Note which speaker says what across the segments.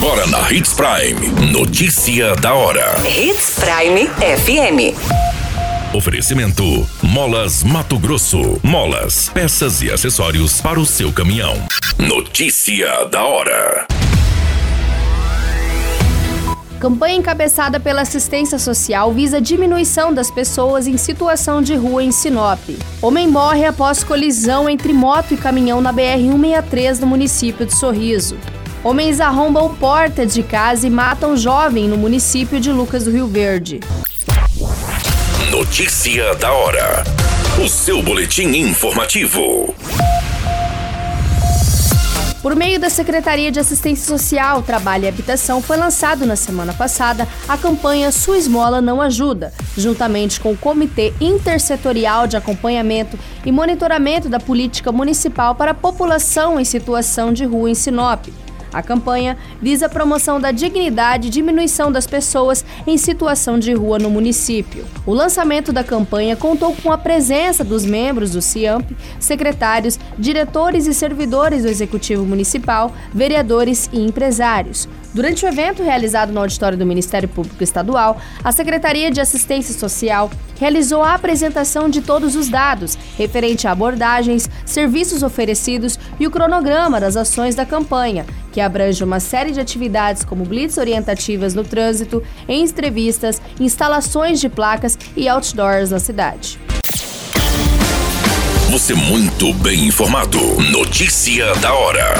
Speaker 1: Agora na Hits Prime. Notícia da hora.
Speaker 2: Hits Prime FM.
Speaker 1: Oferecimento: Molas Mato Grosso. Molas, peças e acessórios para o seu caminhão. Notícia da hora.
Speaker 3: Campanha encabeçada pela assistência social visa diminuição das pessoas em situação de rua em Sinop. Homem morre após colisão entre moto e caminhão na BR-163 no município de Sorriso. Homens arrombam porta de casa e matam jovem no município de Lucas do Rio Verde.
Speaker 1: Notícia da hora. O seu boletim informativo.
Speaker 3: Por meio da Secretaria de Assistência Social, Trabalho e Habitação, foi lançado na semana passada a campanha Sua Esmola Não Ajuda, juntamente com o Comitê Intersetorial de Acompanhamento e Monitoramento da Política Municipal para a População em Situação de Rua em Sinop. A campanha visa a promoção da dignidade e diminuição das pessoas em situação de rua no município. O lançamento da campanha contou com a presença dos membros do CIAMP, secretários, diretores e servidores do Executivo Municipal, vereadores e empresários. Durante o evento realizado no auditório do Ministério Público Estadual, a Secretaria de Assistência Social realizou a apresentação de todos os dados referente a abordagens, serviços oferecidos e o cronograma das ações da campanha, que abrange uma série de atividades como blitz orientativas no trânsito, entrevistas, instalações de placas e outdoors na cidade.
Speaker 1: Você muito bem informado. Notícia da hora.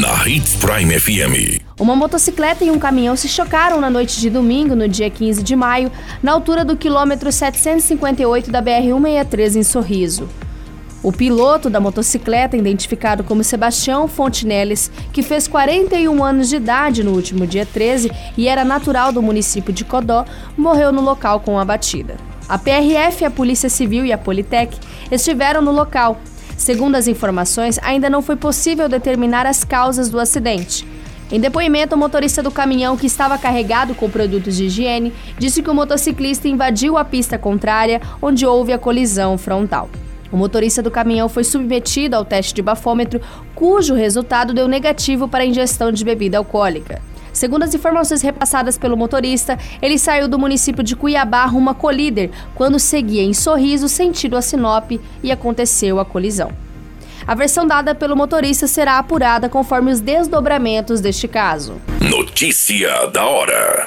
Speaker 1: Na Hits Prime FM.
Speaker 3: Uma motocicleta e um caminhão se chocaram na noite de domingo, no dia 15 de maio, na altura do quilômetro 758 da BR-163 em Sorriso. O piloto da motocicleta, identificado como Sebastião Fontinelles, que fez 41 anos de idade no último dia 13 e era natural do município de Codó, morreu no local com a batida. A PRF, a Polícia Civil e a Politec estiveram no local. Segundo as informações, ainda não foi possível determinar as causas do acidente. Em depoimento, o motorista do caminhão, que estava carregado com produtos de higiene, disse que o motociclista invadiu a pista contrária, onde houve a colisão frontal. O motorista do caminhão foi submetido ao teste de bafômetro, cujo resultado deu negativo para a ingestão de bebida alcoólica. Segundo as informações repassadas pelo motorista, ele saiu do município de Cuiabá rumo a Colíder quando seguia em Sorriso sentido a Sinop e aconteceu a colisão. A versão dada pelo motorista será apurada conforme os desdobramentos deste caso.
Speaker 1: Notícia da hora.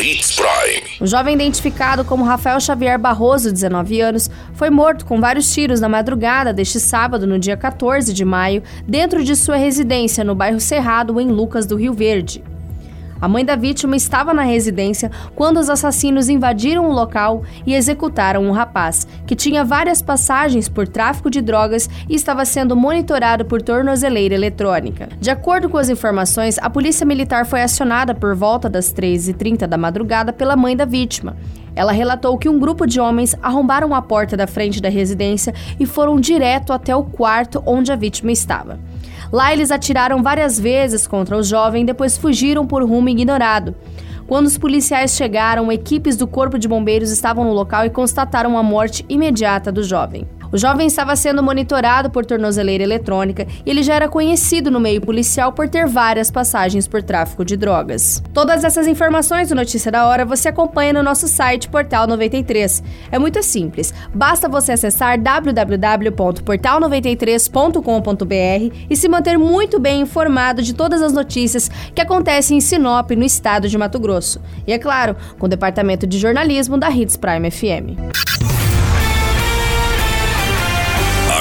Speaker 1: Hits Prime.
Speaker 3: O jovem identificado como Rafael Xavier Barroso, 19 anos, foi morto com vários tiros na madrugada deste sábado, no dia 14 de maio, dentro de sua residência no bairro Cerrado, em Lucas do Rio Verde. A mãe da vítima estava na residência quando os assassinos invadiram o local e executaram um rapaz, que tinha várias passagens por tráfico de drogas e estava sendo monitorado por tornozeleira eletrônica. De acordo com as informações, a polícia militar foi acionada por volta das 3h30 da madrugada pela mãe da vítima. Ela relatou que um grupo de homens arrombaram a porta da frente da residência e foram direto até o quarto onde a vítima estava. Lá eles atiraram várias vezes contra o jovem, depois fugiram por rumo ignorado. Quando os policiais chegaram, equipes do Corpo de Bombeiros estavam no local e constataram a morte imediata do jovem. O jovem estava sendo monitorado por tornozeleira eletrônica e ele já era conhecido no meio policial por ter várias passagens por tráfico de drogas. Todas essas informações do Notícia da Hora você acompanha no nosso site Portal 93. É muito simples, basta você acessar www.portal93.com.br e se manter muito bem informado de todas as notícias que acontecem em Sinop, no estado de Mato Grosso. E é claro, com o departamento de jornalismo da Hits Prime FM.